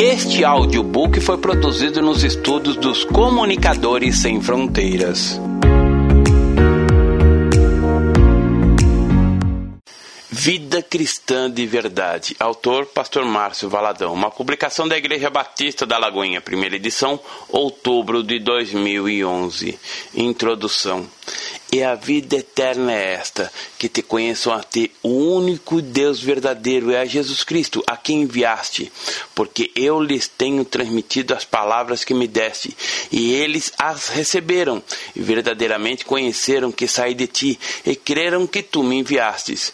Este audiobook foi produzido nos estudos dos Comunicadores Sem Fronteiras. Vida Cristã de Verdade. Autor Pastor Márcio Valadão. Uma publicação da Igreja Batista da Lagoinha, primeira edição, outubro de 2011. Introdução. E a vida eterna é esta: que te conheçam a ti, o único Deus verdadeiro, é a Jesus Cristo, a quem enviaste. Porque eu lhes tenho transmitido as palavras que me deste, e eles as receberam, e verdadeiramente conheceram que saí de ti, e creram que tu me enviastes.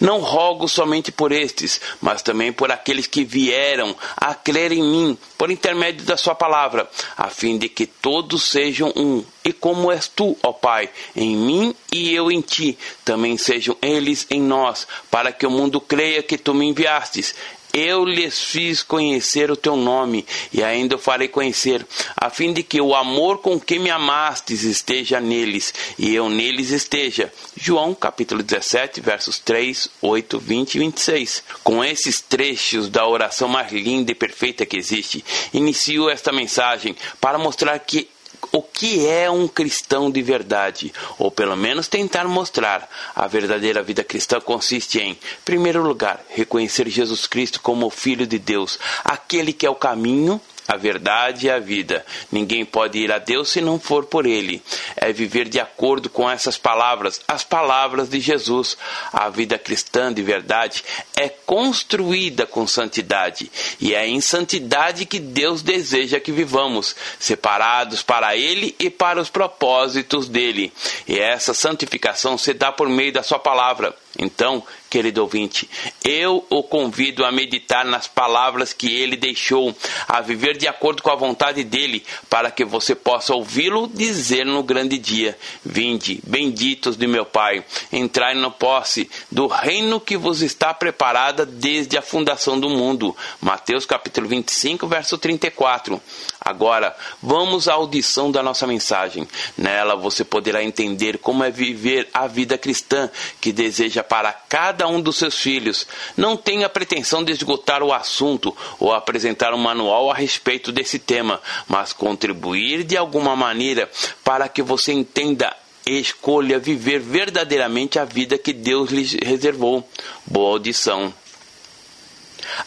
Não rogo somente por estes, mas também por aqueles que vieram a crer em mim por intermédio da Sua palavra, a fim de que todos sejam um. E como és tu, ó Pai, em mim e eu em ti, também sejam eles em nós, para que o mundo creia que tu me enviastes. Eu lhes fiz conhecer o teu nome e ainda o farei conhecer, a fim de que o amor com que me amastes esteja neles e eu neles esteja. João capítulo 17, versos 3, 8, 20 e 26. Com esses trechos da oração mais linda e perfeita que existe, inicio esta mensagem para mostrar que o que é um cristão de verdade, ou pelo menos tentar mostrar. A verdadeira vida cristã consiste em, primeiro lugar, reconhecer Jesus Cristo como o Filho de Deus, aquele que é o caminho, a verdade e a vida. Ninguém pode ir a Deus se não for por Ele. É viver de acordo com essas palavras, as palavras de Jesus. A vida cristã de verdade é construída com santidade, e é em santidade que Deus deseja que vivamos, separados para Ele e para os propósitos dele. E essa santificação se dá por meio da Sua palavra. Então, querido ouvinte, eu o convido a meditar nas palavras que ele deixou, a viver de acordo com a vontade dele, para que você possa ouvi-lo dizer no grande dia: Vinde, benditos de meu Pai, entrai na posse do reino que vos está preparada desde a fundação do mundo. Mateus capítulo 25, verso 34. Agora, vamos à audição da nossa mensagem. Nela você poderá entender como é viver a vida cristã que deseja para cada um dos seus filhos. Não tenha pretensão de esgotar o assunto ou apresentar um manual a respeito desse tema, mas contribuir de alguma maneira para que você entenda e escolha viver verdadeiramente a vida que Deus lhe reservou. Boa audição.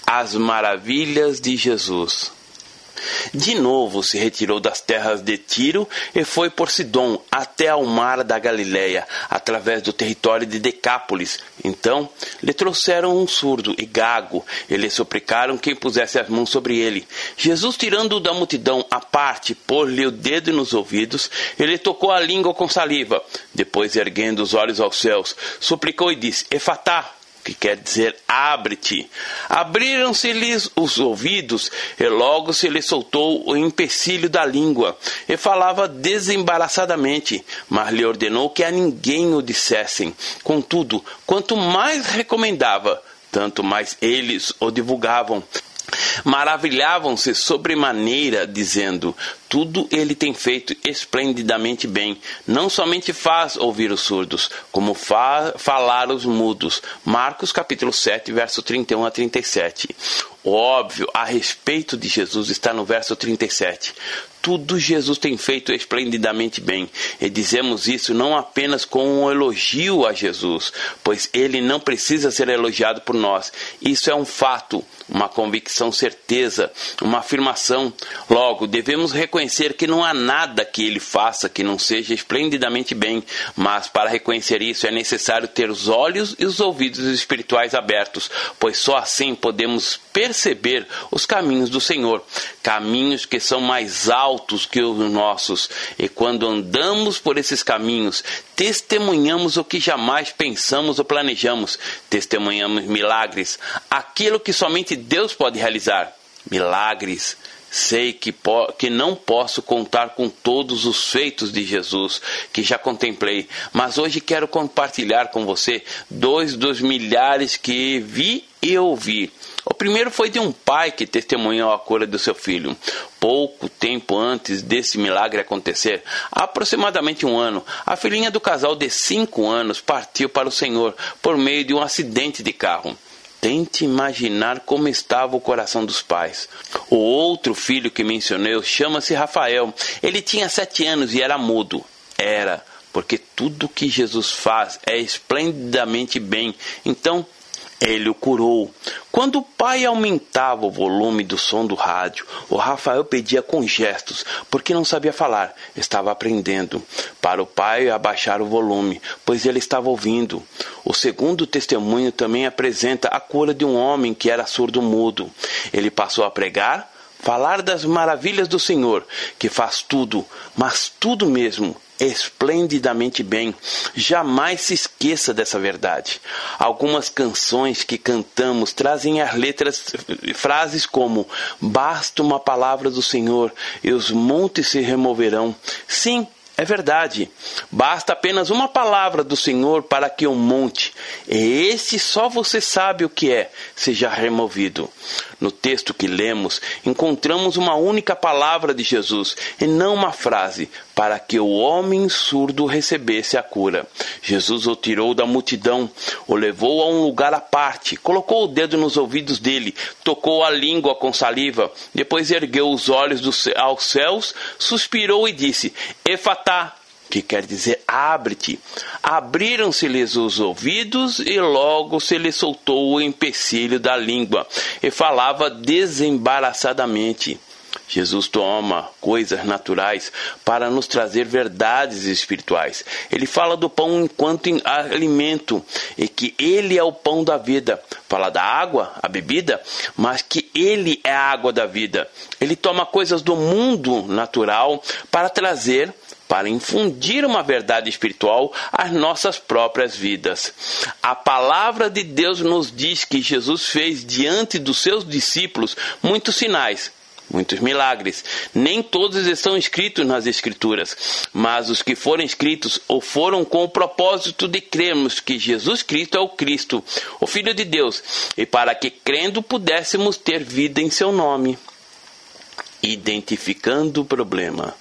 As maravilhas de Jesus. De novo se retirou das terras de Tiro e foi por Sidom até ao mar da Galiléia, através do território de Decápolis. Então lhe trouxeram um surdo e gago e lhe suplicaram que pusesse as mãos sobre ele. Jesus, tirando-o da multidão à parte, pôs-lhe o dedo nos ouvidos e lhe tocou a língua com saliva. Depois, erguendo os olhos aos céus, suplicou e disse: Efatá, que quer dizer abre-te. Abriram-se-lhes os ouvidos, e logo se lhe soltou o empecilho da língua, e falava desembaraçadamente, mas lhe ordenou que a ninguém o dissessem. Contudo, quanto mais recomendava, tanto mais eles o divulgavam. Maravilhavam-se sobremaneira, dizendo: Tudo ele tem feito esplendidamente bem. Não somente faz ouvir os surdos, como faz falar os mudos. Marcos capítulo 7, verso 31 a 37. O óbvio a respeito de Jesus está no verso 37 tudo Jesus tem feito esplendidamente bem. E dizemos isso não apenas com um elogio a Jesus, pois ele não precisa ser elogiado por nós. Isso é um fato, uma convicção certeza, uma afirmação. Logo, devemos reconhecer que não há nada que ele faça que não seja esplendidamente bem, mas para reconhecer isso é necessário ter os olhos e os ouvidos espirituais abertos, pois só assim podemos perceber os caminhos do Senhor, caminhos que são mais altos altos que os nossos, e quando andamos por esses caminhos, testemunhamos o que jamais pensamos ou planejamos, testemunhamos milagres, aquilo que somente Deus pode realizar. Milagres. Sei que, que não posso contar com todos os feitos de Jesus que já contemplei, mas hoje quero compartilhar com você dois dos milhares que vi e ouvi o primeiro foi de um pai que testemunhou a cura do seu filho. Pouco tempo antes desse milagre acontecer, aproximadamente um ano, a filhinha do casal de cinco anos partiu para o Senhor por meio de um acidente de carro. Tente imaginar como estava o coração dos pais. O outro filho que mencionei chama-se Rafael. Ele tinha sete anos e era mudo. Era, porque tudo que Jesus faz é esplendidamente bem. Então, ele o curou. Quando o pai aumentava o volume do som do rádio, o Rafael pedia com gestos, porque não sabia falar, estava aprendendo, para o pai abaixar o volume, pois ele estava ouvindo. O segundo testemunho também apresenta a cura de um homem que era surdo-mudo. Ele passou a pregar, falar das maravilhas do Senhor, que faz tudo, mas tudo mesmo, esplendidamente bem. Jamais se esqueça dessa verdade. Algumas canções que cantamos trazem as letras frases como basta uma palavra do Senhor e os montes se removerão. Sim, é verdade. Basta apenas uma palavra do Senhor para que o monte, esse só você sabe o que é, seja removido. No texto que lemos, encontramos uma única palavra de Jesus e não uma frase, para que o homem surdo recebesse a cura. Jesus o tirou da multidão, o levou a um lugar à parte, colocou o dedo nos ouvidos dele, tocou a língua com saliva, depois ergueu os olhos aos céus, suspirou e disse: Efatá, que quer dizer abre-te. Abriram-se-lhes os ouvidos e logo se lhe soltou o empecilho da língua e falava desembaraçadamente. Jesus toma coisas naturais para nos trazer verdades espirituais. Ele fala do pão enquanto alimento e que ele é o pão da vida. Fala da água, a bebida, mas que ele é a água da vida. Ele toma coisas do mundo natural para trazer para infundir uma verdade espiritual às nossas próprias vidas. A palavra de Deus nos diz que Jesus fez diante dos seus discípulos muitos sinais, muitos milagres. Nem todos estão escritos nas Escrituras, mas os que foram escritos ou foram com o propósito de crermos que Jesus Cristo é o Cristo, o Filho de Deus, e para que crendo pudéssemos ter vida em seu nome. Identificando o problema.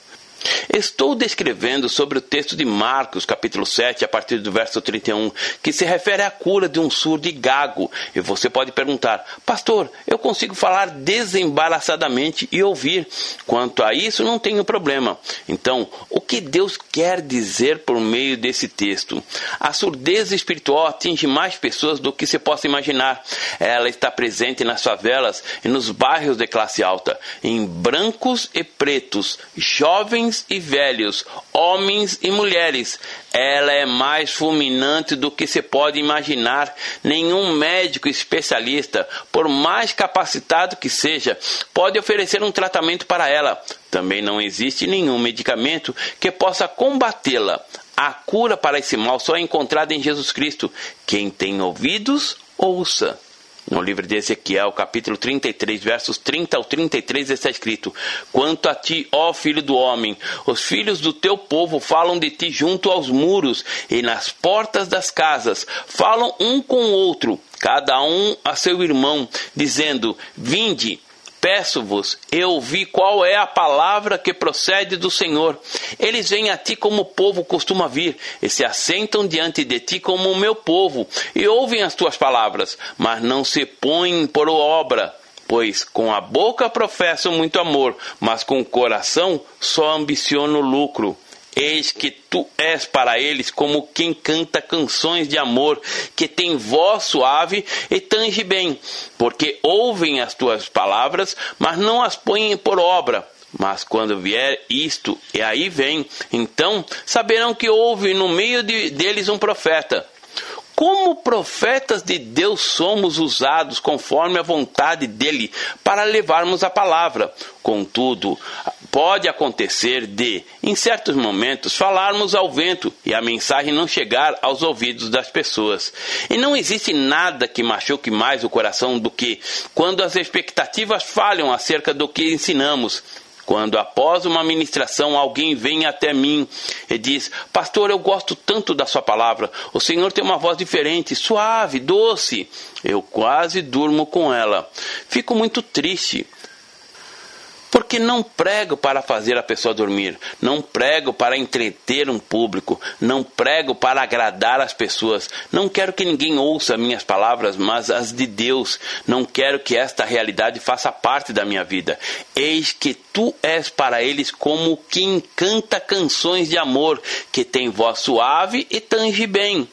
Estou descrevendo sobre o texto de Marcos, capítulo 7, a partir do verso 31, que se refere à cura de um surdo e gago. E você pode perguntar, pastor, eu consigo falar desembaraçadamente e ouvir. Quanto a isso, não tenho problema. Então, o que Deus quer dizer por meio desse texto? A surdez espiritual atinge mais pessoas do que se possa imaginar. Ela está presente nas favelas e nos bairros de classe alta, em brancos e pretos, jovens jovens e velhos, homens e mulheres. Ela é mais fulminante do que se pode imaginar. Nenhum médico especialista, por mais capacitado que seja, pode oferecer um tratamento para ela. Também não existe nenhum medicamento que possa combatê-la. A cura para esse mal só é encontrada em Jesus Cristo. Quem tem ouvidos, ouça. No livro de Ezequiel, capítulo 33, versos 30 ao 33, está escrito: Quanto a ti, ó filho do homem, os filhos do teu povo falam de ti junto aos muros e nas portas das casas, falam um com o outro, cada um a seu irmão, dizendo: Vinde, Peço-vos, eu ouvi qual é a palavra que procede do Senhor. Eles vêm a ti como o povo costuma vir, e se assentam diante de ti como o meu povo, e ouvem as tuas palavras, mas não se põem por obra. Pois com a boca professam muito amor, mas com o coração só ambicionam lucro. Eis que tu és para eles como quem canta canções de amor, que tem voz suave e tange bem, porque ouvem as tuas palavras, mas não as põem por obra. Mas quando vier isto, e aí vem, então saberão que houve no meio de, deles um profeta como profetas de Deus somos usados conforme a vontade dele para levarmos a palavra. Contudo, pode acontecer de, em certos momentos, falarmos ao vento e a mensagem não chegar aos ouvidos das pessoas. E não existe nada que machuque mais o coração do que quando as expectativas falham acerca do que ensinamos quando após uma ministração alguém vem até mim e diz: Pastor, eu gosto tanto da Sua palavra, o Senhor tem uma voz diferente, suave, doce. Eu quase durmo com ela. Fico muito triste. Porque não prego para fazer a pessoa dormir, não prego para entreter um público, não prego para agradar as pessoas, não quero que ninguém ouça minhas palavras, mas as de Deus. Não quero que esta realidade faça parte da minha vida. Eis que tu és para eles como quem canta canções de amor, que tem voz suave e tange bem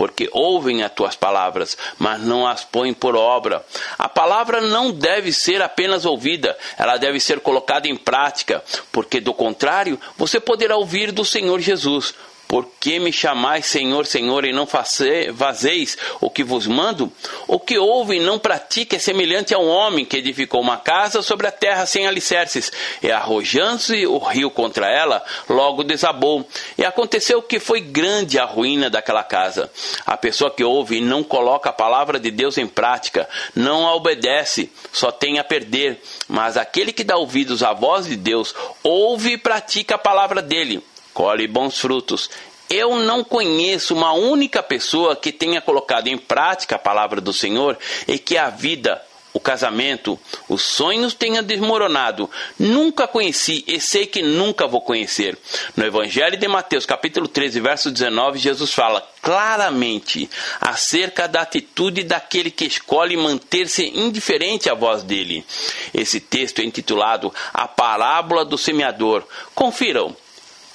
porque ouvem as tuas palavras, mas não as põem por obra. A palavra não deve ser apenas ouvida, ela deve ser colocada em prática, porque do contrário, você poderá ouvir do Senhor Jesus. Por que me chamais Senhor, Senhor, e não fazeis o que vos mando? O que ouve e não pratica é semelhante a um homem que edificou uma casa sobre a terra sem alicerces, e arrojando-se o rio contra ela, logo desabou. E aconteceu que foi grande a ruína daquela casa. A pessoa que ouve e não coloca a palavra de Deus em prática, não a obedece, só tem a perder. Mas aquele que dá ouvidos à voz de Deus, ouve e pratica a palavra dele colhe bons frutos. Eu não conheço uma única pessoa que tenha colocado em prática a palavra do Senhor e que a vida, o casamento, os sonhos tenha desmoronado. Nunca conheci e sei que nunca vou conhecer. No Evangelho de Mateus, capítulo 13, verso 19, Jesus fala claramente acerca da atitude daquele que escolhe manter-se indiferente à voz dele. Esse texto é intitulado A Parábola do Semeador. Confiram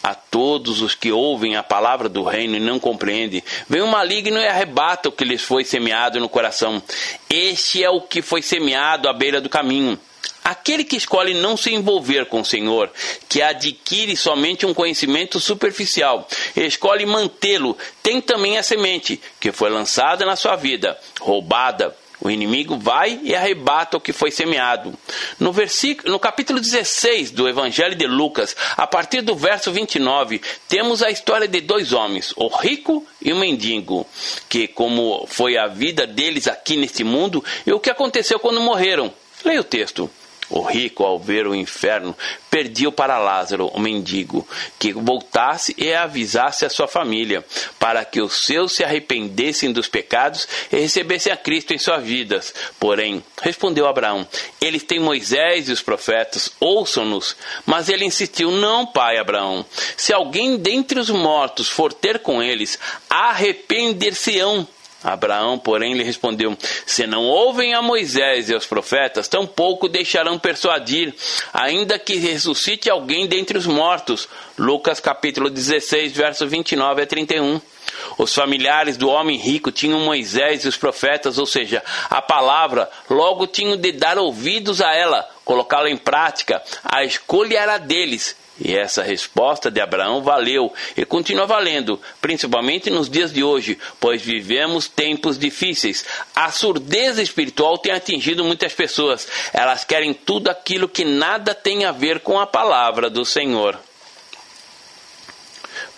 a todos os que ouvem a palavra do reino e não compreendem. Vem o maligno e arrebata o que lhes foi semeado no coração. Este é o que foi semeado à beira do caminho. Aquele que escolhe não se envolver com o Senhor, que adquire somente um conhecimento superficial, escolhe mantê-lo, tem também a semente que foi lançada na sua vida, roubada, o inimigo vai e arrebata o que foi semeado. No, versículo, no capítulo 16 do Evangelho de Lucas, a partir do verso 29, temos a história de dois homens, o rico e o mendigo, que como foi a vida deles aqui neste mundo e o que aconteceu quando morreram. Leia o texto. O rico, ao ver o inferno, pediu para Lázaro, o mendigo, que voltasse e avisasse a sua família, para que os seus se arrependessem dos pecados e recebessem a Cristo em suas vidas. Porém, respondeu Abraão: Eles têm Moisés e os profetas, ouçam-nos. Mas ele insistiu: Não, pai Abraão. Se alguém dentre os mortos for ter com eles, arrepender-se-ão Abraão, porém, lhe respondeu: Se não ouvem a Moisés e aos profetas, tampouco deixarão persuadir, ainda que ressuscite alguém dentre os mortos. Lucas capítulo 16, verso 29 a 31. Os familiares do homem rico tinham Moisés e os profetas, ou seja, a palavra, logo tinham de dar ouvidos a ela, colocá-la em prática. A escolha era deles, e essa resposta de Abraão valeu e continua valendo, principalmente nos dias de hoje, pois vivemos tempos difíceis. A surdez espiritual tem atingido muitas pessoas. Elas querem tudo aquilo que nada tem a ver com a palavra do Senhor.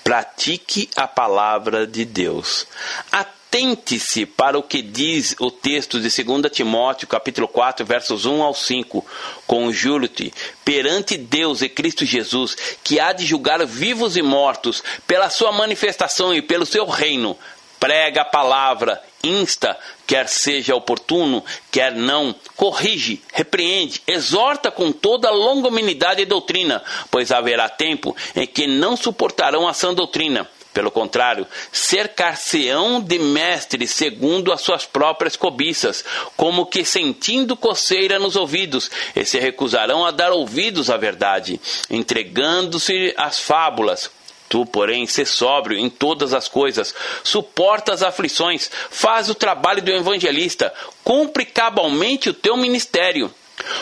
Pratique a palavra de Deus. Atente-se para o que diz o texto de 2 Timóteo, capítulo 4, versos 1 ao 5. Conjuro-te perante Deus e Cristo Jesus, que há de julgar vivos e mortos pela sua manifestação e pelo seu reino. Prega a palavra, insta, quer seja oportuno, quer não, corrige, repreende, exorta com toda longanimidade e doutrina, pois haverá tempo em que não suportarão a sã doutrina pelo contrário, cercar-se-ão de mestres segundo as suas próprias cobiças, como que sentindo coceira nos ouvidos, e se recusarão a dar ouvidos à verdade, entregando-se às fábulas. Tu, porém, sê sóbrio em todas as coisas, suporta as aflições, faz o trabalho do evangelista, cumpre cabalmente o teu ministério.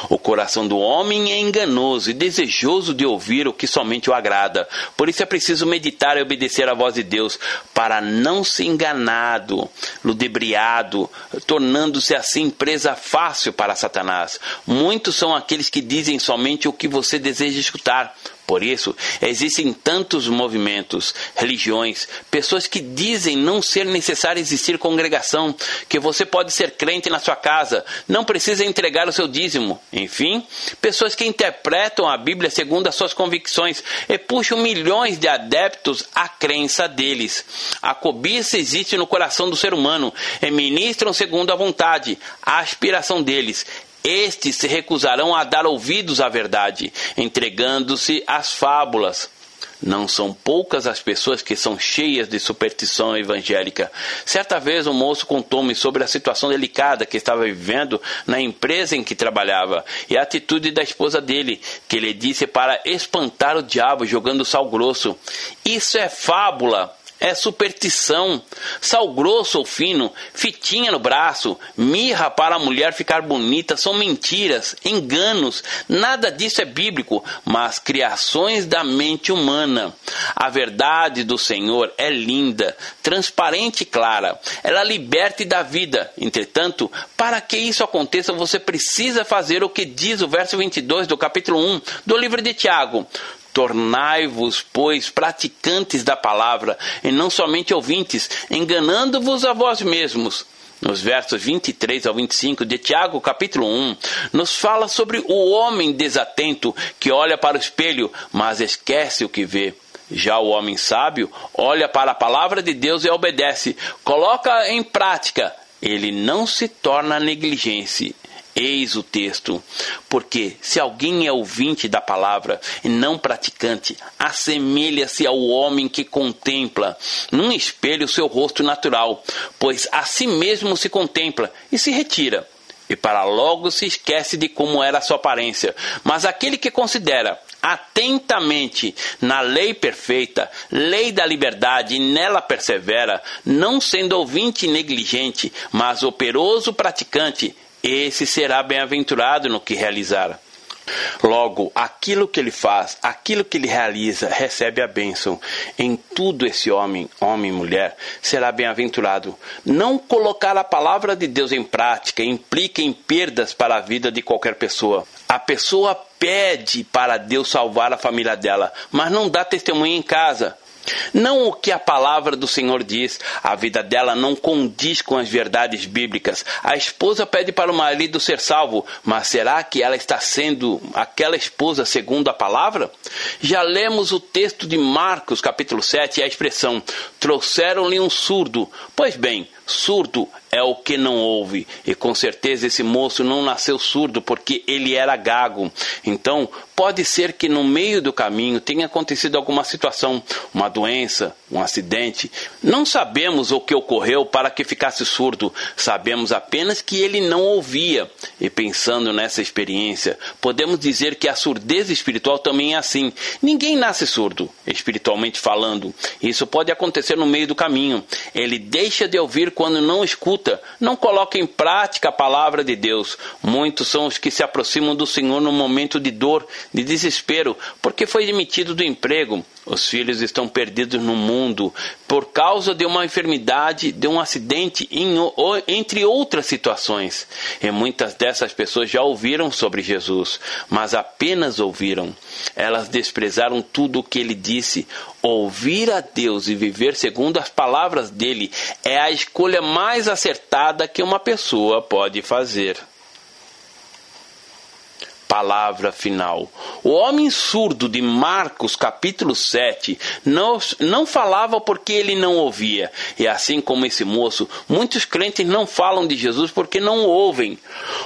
O coração do homem é enganoso e desejoso de ouvir o que somente o agrada. Por isso é preciso meditar e obedecer à voz de Deus, para não ser enganado, ludibriado, tornando-se assim presa fácil para Satanás. Muitos são aqueles que dizem somente o que você deseja escutar, por isso, existem tantos movimentos, religiões, pessoas que dizem não ser necessário existir congregação, que você pode ser crente na sua casa, não precisa entregar o seu dízimo. Enfim, pessoas que interpretam a Bíblia segundo as suas convicções e puxam milhões de adeptos à crença deles. A cobiça existe no coração do ser humano e ministram segundo a vontade, a aspiração deles. Estes se recusarão a dar ouvidos à verdade, entregando-se às fábulas. Não são poucas as pessoas que são cheias de superstição evangélica. Certa vez um moço contou-me sobre a situação delicada que estava vivendo na empresa em que trabalhava e a atitude da esposa dele, que lhe disse para espantar o diabo jogando sal grosso. Isso é fábula é superstição. Sal grosso ou fino, fitinha no braço, mirra para a mulher ficar bonita são mentiras, enganos. Nada disso é bíblico, mas criações da mente humana. A verdade do Senhor é linda, transparente e clara. Ela liberta e dá vida. Entretanto, para que isso aconteça, você precisa fazer o que diz o verso 22 do capítulo 1 do livro de Tiago. Tornai-vos, pois, praticantes da palavra, e não somente ouvintes, enganando-vos a vós mesmos. Nos versos 23 ao 25 de Tiago, capítulo 1, nos fala sobre o homem desatento que olha para o espelho, mas esquece o que vê. Já o homem sábio olha para a palavra de Deus e obedece, coloca em prática, ele não se torna negligente, Eis o texto. Porque se alguém é ouvinte da palavra e não praticante, assemelha-se ao homem que contempla num espelho seu rosto natural, pois a si mesmo se contempla e se retira. E para logo se esquece de como era a sua aparência. Mas aquele que considera atentamente na lei perfeita, lei da liberdade, e nela persevera, não sendo ouvinte negligente, mas operoso praticante, esse será bem-aventurado no que realizar. Logo, aquilo que ele faz, aquilo que ele realiza, recebe a bênção. Em tudo esse homem, homem e mulher, será bem-aventurado. Não colocar a palavra de Deus em prática implica em perdas para a vida de qualquer pessoa. A pessoa pede para Deus salvar a família dela, mas não dá testemunho em casa. Não o que a palavra do Senhor diz, a vida dela não condiz com as verdades bíblicas. A esposa pede para o marido ser salvo, mas será que ela está sendo aquela esposa segundo a palavra? Já lemos o texto de Marcos, capítulo 7, e a expressão: trouxeram-lhe um surdo. Pois bem, surdo é o que não ouve. E com certeza esse moço não nasceu surdo porque ele era gago. Então, pode ser que no meio do caminho tenha acontecido alguma situação, uma doença, um acidente. Não sabemos o que ocorreu para que ficasse surdo, sabemos apenas que ele não ouvia. E pensando nessa experiência, podemos dizer que a surdez espiritual também é assim. Ninguém nasce surdo, espiritualmente falando. Isso pode acontecer no meio do caminho. Ele deixa de ouvir quando não escuta não coloca em prática a palavra de Deus. Muitos são os que se aproximam do Senhor no momento de dor, de desespero, porque foi demitido do emprego. Os filhos estão perdidos no mundo por causa de uma enfermidade, de um acidente, entre outras situações. E muitas dessas pessoas já ouviram sobre Jesus, mas apenas ouviram. Elas desprezaram tudo o que ele disse. Ouvir a Deus e viver segundo as palavras dele é a escolha mais acertada que uma pessoa pode fazer palavra final. O homem surdo de Marcos capítulo 7 não, não falava porque ele não ouvia. E assim como esse moço, muitos crentes não falam de Jesus porque não ouvem.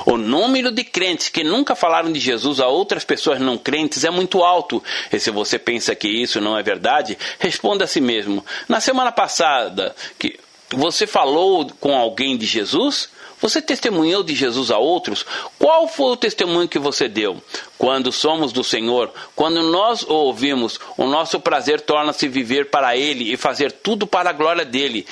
O número de crentes que nunca falaram de Jesus a outras pessoas não crentes é muito alto. E se você pensa que isso não é verdade, responda a si mesmo. Na semana passada, que você falou com alguém de Jesus? Você testemunhou de Jesus a outros? Qual foi o testemunho que você deu? Quando somos do Senhor, quando nós o ouvimos, o nosso prazer torna-se viver para Ele e fazer tudo para a glória dele.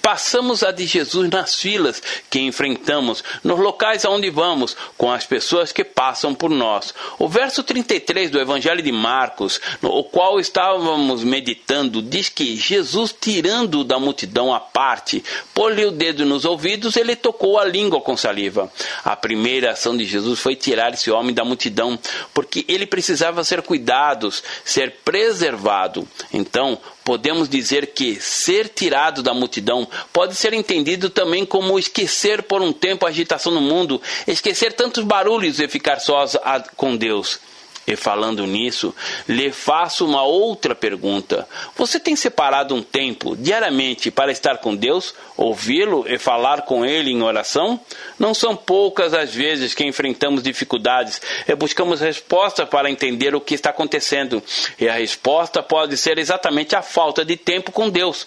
Passamos a de Jesus nas filas que enfrentamos, nos locais aonde vamos, com as pessoas que passam por nós. O verso 33 do Evangelho de Marcos, no qual estávamos meditando, diz que Jesus, tirando da multidão à parte, pôs-lhe o dedo nos ouvidos, ele tocou a língua com saliva. A primeira ação de Jesus foi tirar esse homem da multidão porque ele precisava ser cuidado, ser preservado. Então, podemos dizer que ser tirado da multidão pode ser entendido também como esquecer por um tempo a agitação no mundo, esquecer tantos barulhos e ficar sós com Deus. E falando nisso, lhe faço uma outra pergunta. Você tem separado um tempo diariamente para estar com Deus, ouvi-lo e falar com Ele em oração? Não são poucas as vezes que enfrentamos dificuldades e buscamos resposta para entender o que está acontecendo. E a resposta pode ser exatamente a falta de tempo com Deus.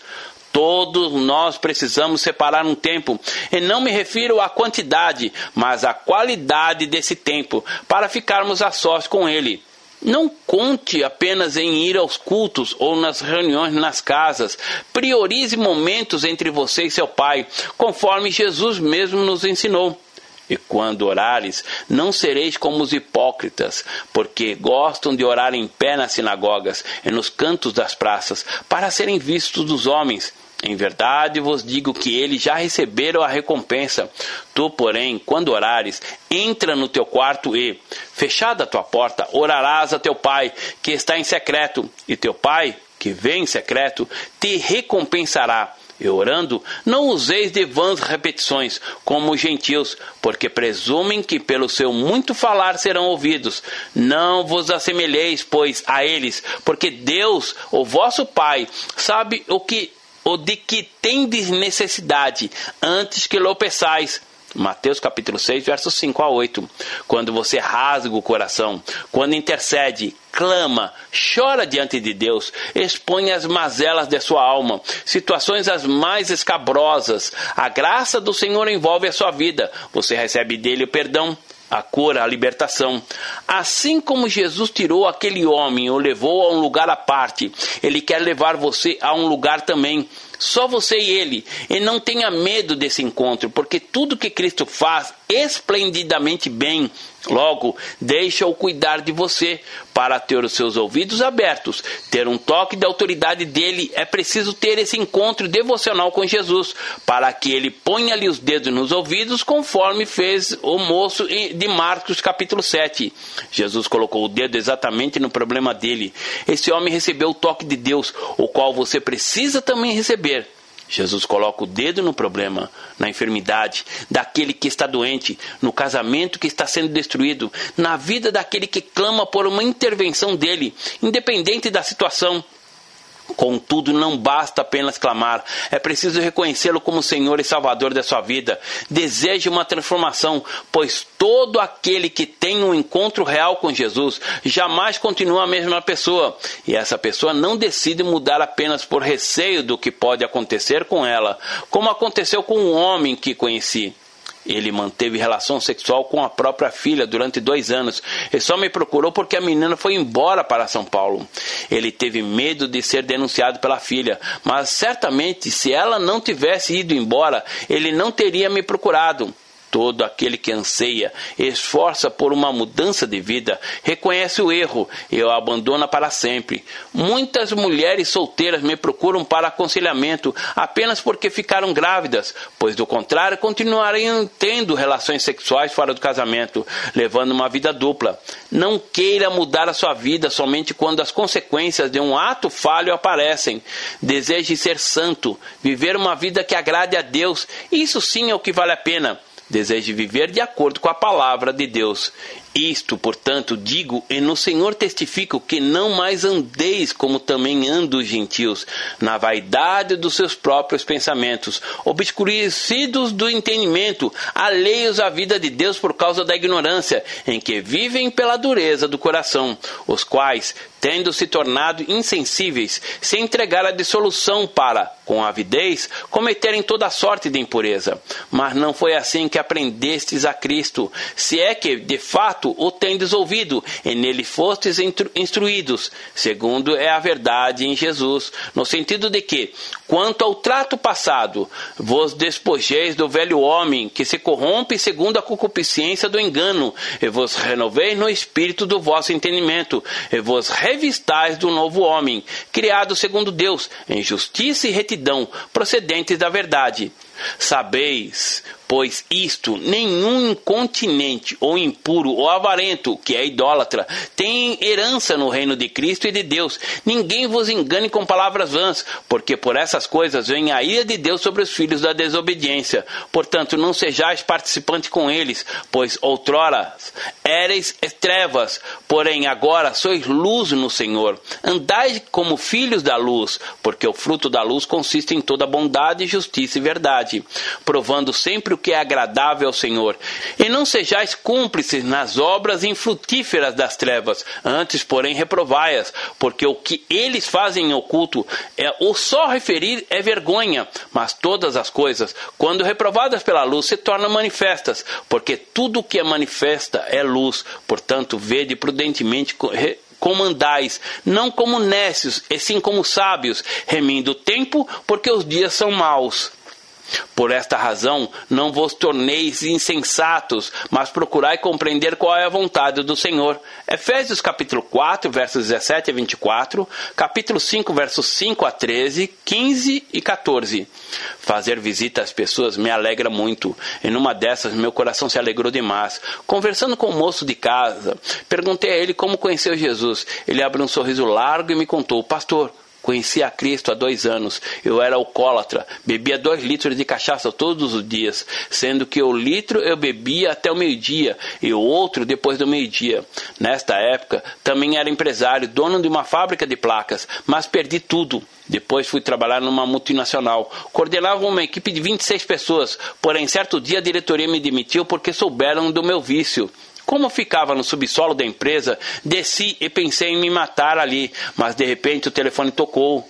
Todos nós precisamos separar um tempo, e não me refiro à quantidade, mas à qualidade desse tempo, para ficarmos a sós com Ele. Não conte apenas em ir aos cultos ou nas reuniões nas casas. Priorize momentos entre você e seu Pai, conforme Jesus mesmo nos ensinou. E quando orares, não sereis como os hipócritas, porque gostam de orar em pé nas sinagogas e nos cantos das praças, para serem vistos dos homens. Em verdade vos digo que eles já receberam a recompensa. Tu, porém, quando orares, entra no teu quarto e, fechada a tua porta, orarás a teu pai, que está em secreto, e teu pai, que vem em secreto, te recompensará. E orando, não useis de vãs repetições, como os gentios, porque presumem que pelo seu muito falar serão ouvidos. Não vos assemelheis, pois, a eles, porque Deus, o vosso Pai, sabe o que o de que tendes necessidade, antes que lo peçais. Mateus capítulo 6, versos 5 a 8. Quando você rasga o coração, quando intercede, clama, chora diante de Deus, expõe as mazelas de sua alma, situações as mais escabrosas, a graça do Senhor envolve a sua vida. Você recebe dele o perdão, a cura, a libertação. Assim como Jesus tirou aquele homem e o levou a um lugar à parte, ele quer levar você a um lugar também só você e ele. E não tenha medo desse encontro, porque tudo que Cristo faz esplendidamente bem. Logo, deixa-o cuidar de você. Para ter os seus ouvidos abertos, ter um toque da autoridade dele, é preciso ter esse encontro devocional com Jesus, para que ele ponha-lhe os dedos nos ouvidos, conforme fez o moço de Marcos capítulo 7. Jesus colocou o dedo exatamente no problema dele. Esse homem recebeu o toque de Deus, o qual você precisa também receber. Jesus coloca o dedo no problema, na enfermidade, daquele que está doente, no casamento que está sendo destruído, na vida daquele que clama por uma intervenção dele, independente da situação. Contudo, não basta apenas clamar, é preciso reconhecê-lo como Senhor e Salvador da sua vida. Deseje uma transformação, pois todo aquele que tem um encontro real com Jesus jamais continua a mesma pessoa. E essa pessoa não decide mudar apenas por receio do que pode acontecer com ela, como aconteceu com um homem que conheci. Ele manteve relação sexual com a própria filha durante dois anos e só me procurou porque a menina foi embora para São Paulo. Ele teve medo de ser denunciado pela filha, mas certamente se ela não tivesse ido embora, ele não teria me procurado. Todo aquele que anseia, esforça por uma mudança de vida, reconhece o erro e o abandona para sempre. Muitas mulheres solteiras me procuram para aconselhamento apenas porque ficaram grávidas, pois do contrário continuariam tendo relações sexuais fora do casamento, levando uma vida dupla. Não queira mudar a sua vida somente quando as consequências de um ato falho aparecem. Deseje ser santo, viver uma vida que agrade a Deus. Isso sim é o que vale a pena. Deseje viver de acordo com a palavra de Deus isto, portanto, digo, e no Senhor testifico que não mais andeis como também andam os gentios, na vaidade dos seus próprios pensamentos, obscurecidos do entendimento, alheios à vida de Deus por causa da ignorância, em que vivem pela dureza do coração, os quais, tendo se tornado insensíveis, se entregaram à dissolução para, com avidez, cometerem toda sorte de impureza. Mas não foi assim que aprendestes a Cristo, se é que, de fato, fato o tendes ouvido, e nele fostes instruídos, segundo é a verdade em Jesus, no sentido de que, quanto ao trato passado, vos despojeis do velho homem, que se corrompe segundo a concupiscência do engano, e vos renoveis no espírito do vosso entendimento, e vos revistais do novo homem, criado segundo Deus, em justiça e retidão, procedentes da verdade. Sabeis pois isto nenhum incontinente ou impuro ou avarento, que é idólatra, tem herança no reino de Cristo e de Deus. Ninguém vos engane com palavras vãs, porque por essas coisas vem a ira de Deus sobre os filhos da desobediência. Portanto, não sejais participante com eles, pois outrora éreis trevas, porém agora sois luz no Senhor. Andai como filhos da luz, porque o fruto da luz consiste em toda bondade, justiça e verdade, provando sempre o que é agradável ao Senhor. E não sejais cúmplices nas obras infrutíferas das trevas, antes, porém, reprovai-as, porque o que eles fazem em oculto é o só referir é vergonha, mas todas as coisas, quando reprovadas pela luz, se tornam manifestas, porque tudo o que é manifesta é luz. Portanto, vede prudentemente comandais, não como nécios, e sim como sábios, remindo o tempo, porque os dias são maus. Por esta razão, não vos torneis insensatos, mas procurai compreender qual é a vontade do Senhor. Efésios capítulo 4, versos 17 a 24, capítulo 5, versos 5 a 13, 15 e 14. Fazer visita às pessoas me alegra muito. E numa dessas, meu coração se alegrou demais. Conversando com o moço de casa, perguntei a ele como conheceu Jesus. Ele abriu um sorriso largo e me contou: Pastor, Conheci a Cristo há dois anos. Eu era alcoólatra, bebia dois litros de cachaça todos os dias, sendo que o litro eu bebia até o meio-dia e o outro depois do meio-dia. Nesta época, também era empresário, dono de uma fábrica de placas, mas perdi tudo. Depois fui trabalhar numa multinacional. Coordenava uma equipe de 26 pessoas, porém, certo dia a diretoria me demitiu porque souberam do meu vício. Como ficava no subsolo da empresa, desci e pensei em me matar ali, mas de repente o telefone tocou.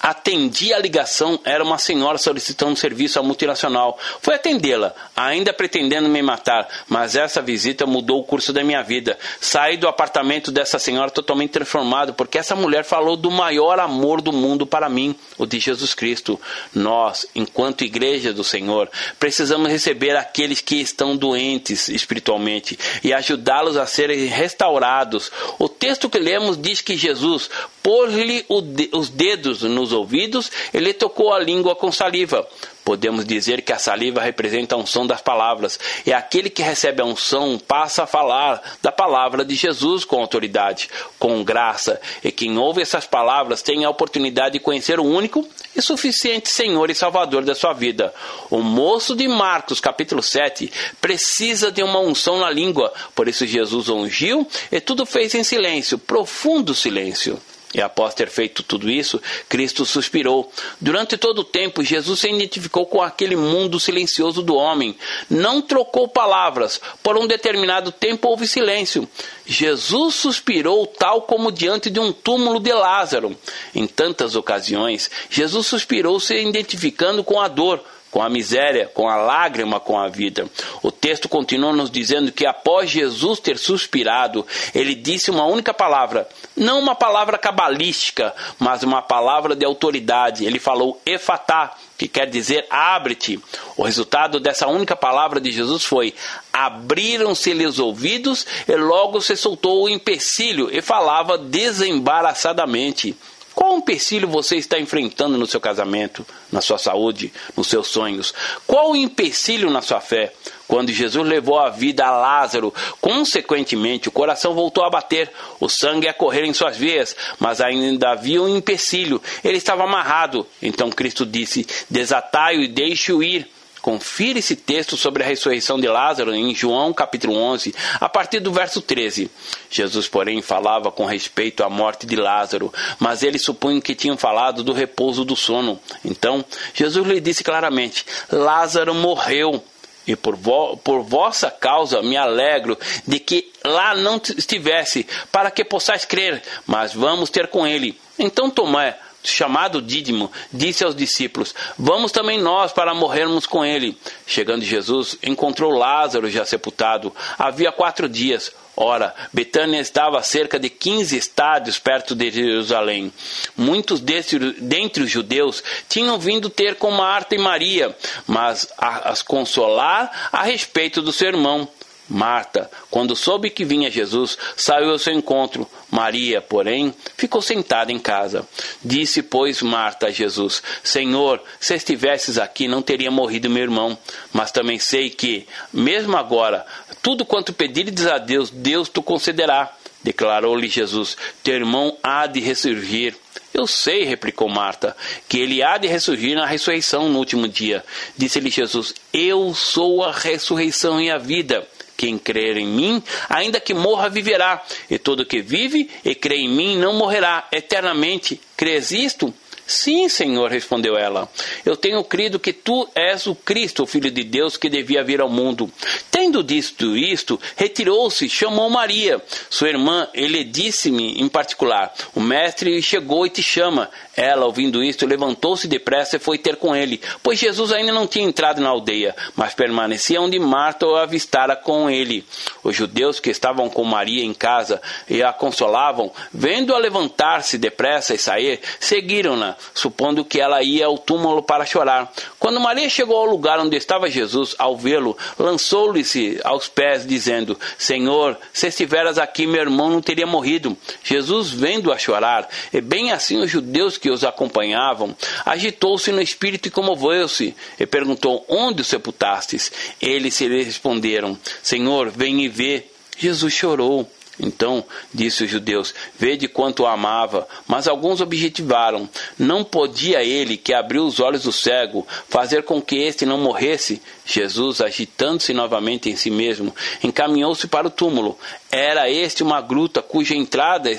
Atendi a ligação, era uma senhora solicitando serviço à multinacional. Fui atendê-la, ainda pretendendo me matar, mas essa visita mudou o curso da minha vida. Saí do apartamento dessa senhora totalmente transformado, porque essa mulher falou do maior amor do mundo para mim, o de Jesus Cristo. Nós, enquanto igreja do Senhor, precisamos receber aqueles que estão doentes espiritualmente e ajudá-los a serem restaurados. O texto que lemos diz que Jesus pôs-lhe os dedos nos ouvidos, ele tocou a língua com saliva. Podemos dizer que a saliva representa a unção das palavras, e aquele que recebe a unção passa a falar da palavra de Jesus com autoridade, com graça, e quem ouve essas palavras tem a oportunidade de conhecer o único e suficiente Senhor e Salvador da sua vida. O moço de Marcos, capítulo 7, precisa de uma unção na língua, por isso Jesus ungiu e tudo fez em silêncio, profundo silêncio. E após ter feito tudo isso, Cristo suspirou. Durante todo o tempo, Jesus se identificou com aquele mundo silencioso do homem. Não trocou palavras. Por um determinado tempo houve silêncio. Jesus suspirou tal como diante de um túmulo de Lázaro. Em tantas ocasiões, Jesus suspirou se identificando com a dor com a miséria, com a lágrima, com a vida. O texto continua nos dizendo que após Jesus ter suspirado, ele disse uma única palavra, não uma palavra cabalística, mas uma palavra de autoridade. Ele falou efatá, que quer dizer abre-te. O resultado dessa única palavra de Jesus foi: abriram-se-lhe os ouvidos e logo se soltou o empecilho e falava desembaraçadamente. Qual empecilho você está enfrentando no seu casamento, na sua saúde, nos seus sonhos? Qual o empecilho na sua fé? Quando Jesus levou a vida a Lázaro, consequentemente o coração voltou a bater, o sangue a correr em suas veias, mas ainda havia um empecilho. Ele estava amarrado. Então Cristo disse: Desatai-o e deixe-o ir. Confira esse texto sobre a ressurreição de Lázaro em João capítulo 11, a partir do verso 13. Jesus, porém, falava com respeito à morte de Lázaro, mas eles supunham que tinham falado do repouso do sono. Então, Jesus lhe disse claramente: Lázaro morreu. E por, vo por vossa causa me alegro de que lá não estivesse, para que possais crer, mas vamos ter com ele. Então Tomé, chamado Dídimo, disse aos discípulos: Vamos também nós para morrermos com ele. Chegando Jesus, encontrou Lázaro já sepultado. Havia quatro dias. Ora, Betânia estava a cerca de 15 estádios perto de Jerusalém. Muitos desses, dentre os judeus tinham vindo ter com Marta e Maria, mas a, as consolar a respeito do seu irmão. Marta, quando soube que vinha Jesus, saiu ao seu encontro. Maria, porém, ficou sentada em casa. Disse, pois, Marta a Jesus: Senhor, se estivesses aqui, não teria morrido meu irmão. Mas também sei que, mesmo agora, tudo quanto pedires a Deus, Deus te concederá. Declarou-lhe Jesus: Teu irmão há de ressurgir. Eu sei, replicou Marta, que ele há de ressurgir na ressurreição no último dia. Disse-lhe Jesus: Eu sou a ressurreição e a vida. Quem crer em mim, ainda que morra, viverá. E todo que vive e crê em mim não morrerá eternamente. Crês isto? Sim, Senhor, respondeu ela. Eu tenho crido que tu és o Cristo, o Filho de Deus, que devia vir ao mundo. Tendo dito isto, retirou-se, chamou Maria, sua irmã, ele disse-me em particular: O mestre chegou e te chama. Ela, ouvindo isto, levantou-se depressa e foi ter com ele, pois Jesus ainda não tinha entrado na aldeia, mas permanecia onde Marta o avistara com ele. Os judeus que estavam com Maria em casa e a consolavam, vendo-a levantar-se depressa e sair, seguiram-na, supondo que ela ia ao túmulo para chorar. Quando Maria chegou ao lugar onde estava Jesus, ao vê-lo, lançou-lhe-se aos pés, dizendo: Senhor, se estiveras aqui, meu irmão não teria morrido. Jesus, vendo-a chorar, e bem assim os judeus que os acompanhavam, agitou-se no espírito e comoveu-se, e perguntou: Onde o sepultastes? Eles se lhe responderam: Senhor, vem e vê. Jesus chorou. Então, disse os judeus, vede quanto o amava. Mas alguns objetivaram: não podia ele, que abriu os olhos do cego, fazer com que este não morresse? Jesus, agitando-se novamente em si mesmo, encaminhou-se para o túmulo. Era este uma gruta cuja entrada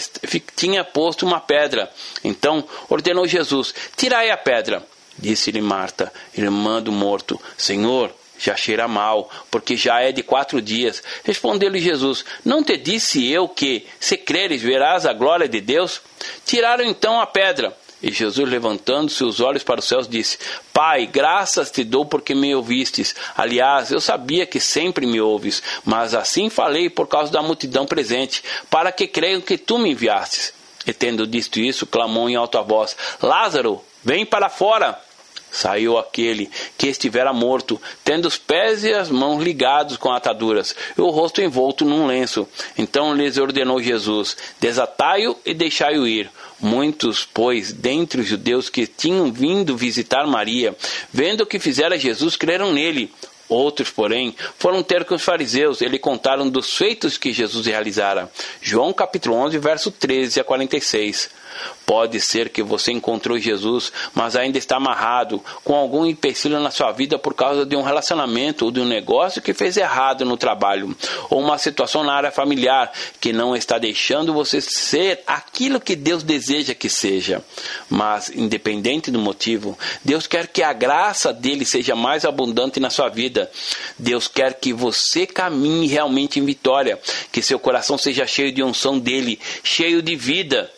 tinha posto uma pedra. Então ordenou Jesus: Tirai a pedra. Disse-lhe Marta, irmã do morto: Senhor, já cheira mal, porque já é de quatro dias. Respondeu-lhe Jesus: Não te disse eu que, se creres, verás a glória de Deus? Tiraram então a pedra. E Jesus, levantando seus olhos para os céus, disse: Pai, graças te dou porque me ouvistes. Aliás, eu sabia que sempre me ouves, mas assim falei por causa da multidão presente, para que creiam que tu me enviastes. E tendo dito isso, clamou em alta voz: Lázaro, vem para fora. Saiu aquele que estivera morto, tendo os pés e as mãos ligados com ataduras, e o rosto envolto num lenço. Então lhes ordenou Jesus: Desatai-o e deixai-o ir. Muitos, pois, dentre os judeus que tinham vindo visitar Maria, vendo o que fizera Jesus, creram nele. Outros, porém, foram ter com os fariseus e lhe contaram dos feitos que Jesus realizara. João capítulo 11, verso 13 a 46. Pode ser que você encontrou Jesus, mas ainda está amarrado com algum empecilho na sua vida por causa de um relacionamento ou de um negócio que fez errado no trabalho, ou uma situação na área familiar que não está deixando você ser aquilo que Deus deseja que seja. Mas, independente do motivo, Deus quer que a graça dele seja mais abundante na sua vida. Deus quer que você caminhe realmente em vitória, que seu coração seja cheio de unção dele, cheio de vida.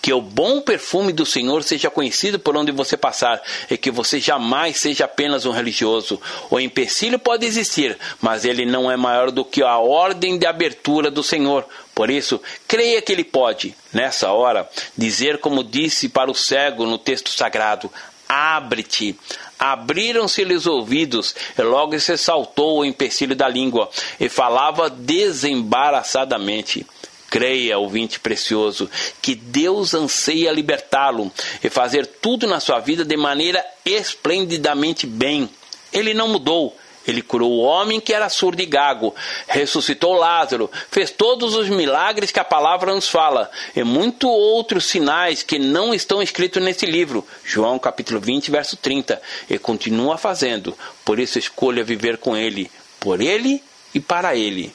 Que o bom perfume do Senhor seja conhecido por onde você passar e que você jamais seja apenas um religioso. O empecilho pode existir, mas ele não é maior do que a ordem de abertura do Senhor. Por isso, creia que ele pode, nessa hora, dizer como disse para o cego no texto sagrado: Abre-te. Abriram-se-lhe os ouvidos, e logo se saltou o empecilho da língua, e falava desembaraçadamente. Creia, ouvinte precioso, que Deus anseia libertá-lo e fazer tudo na sua vida de maneira esplendidamente bem. Ele não mudou. Ele curou o homem que era surdo e gago, ressuscitou Lázaro, fez todos os milagres que a palavra nos fala, e muitos outros sinais que não estão escritos nesse livro. João capítulo 20, verso 30. E continua fazendo. Por isso escolha viver com ele, por ele e para ele.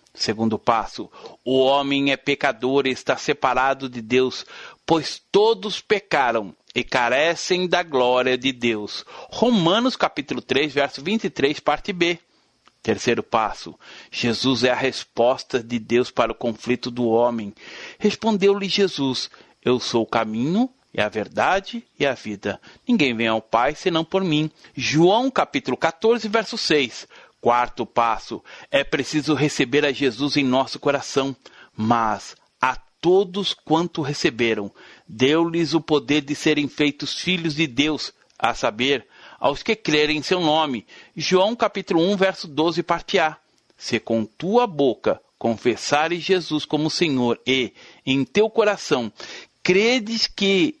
Segundo passo, o homem é pecador e está separado de Deus, pois todos pecaram e carecem da glória de Deus. Romanos capítulo 3, verso 23, parte B. Terceiro passo: Jesus é a resposta de Deus para o conflito do homem. Respondeu-lhe Jesus: Eu sou o caminho, e a verdade e a vida. Ninguém vem ao Pai senão por mim. João capítulo 14, verso 6. Quarto passo: é preciso receber a Jesus em nosso coração, mas a todos quanto receberam, deu-lhes o poder de serem feitos filhos de Deus, a saber, aos que crerem em seu nome. João capítulo 1, verso 12, parte A. Se com tua boca confessares Jesus como Senhor e, em teu coração, credes que